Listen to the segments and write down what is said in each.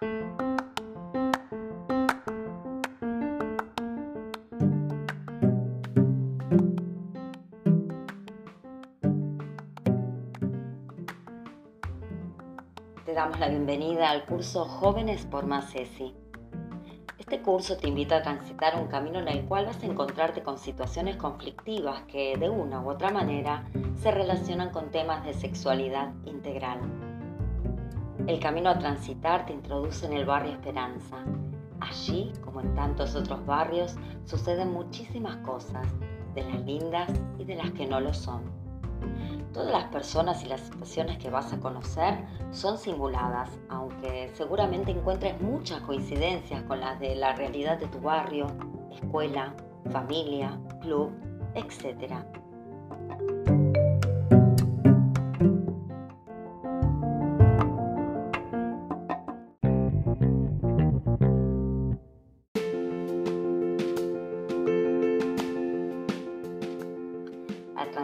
Te damos la bienvenida al curso Jóvenes por Más ESI. Este curso te invita a transitar un camino en el cual vas a encontrarte con situaciones conflictivas que de una u otra manera se relacionan con temas de sexualidad integral. El camino a transitar te introduce en el barrio Esperanza. Allí, como en tantos otros barrios, suceden muchísimas cosas, de las lindas y de las que no lo son. Todas las personas y las situaciones que vas a conocer son simuladas, aunque seguramente encuentres muchas coincidencias con las de la realidad de tu barrio, escuela, familia, club, etc.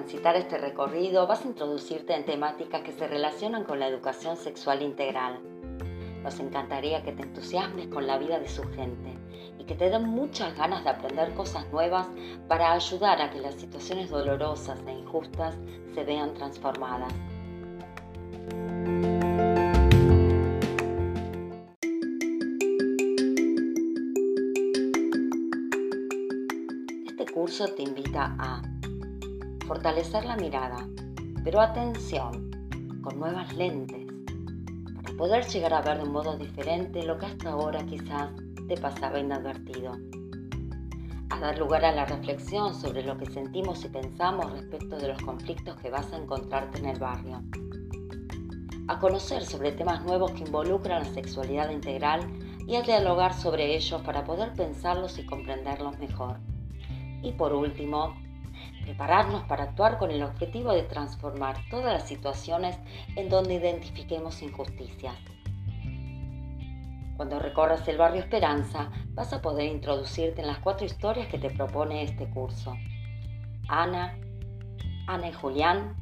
transitar este recorrido vas a introducirte en temáticas que se relacionan con la educación sexual integral. Nos encantaría que te entusiasmes con la vida de su gente y que te den muchas ganas de aprender cosas nuevas para ayudar a que las situaciones dolorosas e injustas se vean transformadas. Este curso te invita a fortalecer la mirada, pero atención, con nuevas lentes, para poder llegar a ver de un modo diferente lo que hasta ahora quizás te pasaba inadvertido. A dar lugar a la reflexión sobre lo que sentimos y pensamos respecto de los conflictos que vas a encontrarte en el barrio. A conocer sobre temas nuevos que involucran la sexualidad integral y a dialogar sobre ellos para poder pensarlos y comprenderlos mejor. Y por último, prepararnos para actuar con el objetivo de transformar todas las situaciones en donde identifiquemos injusticias. Cuando recorras el barrio Esperanza, vas a poder introducirte en las cuatro historias que te propone este curso. Ana, Ana y Julián,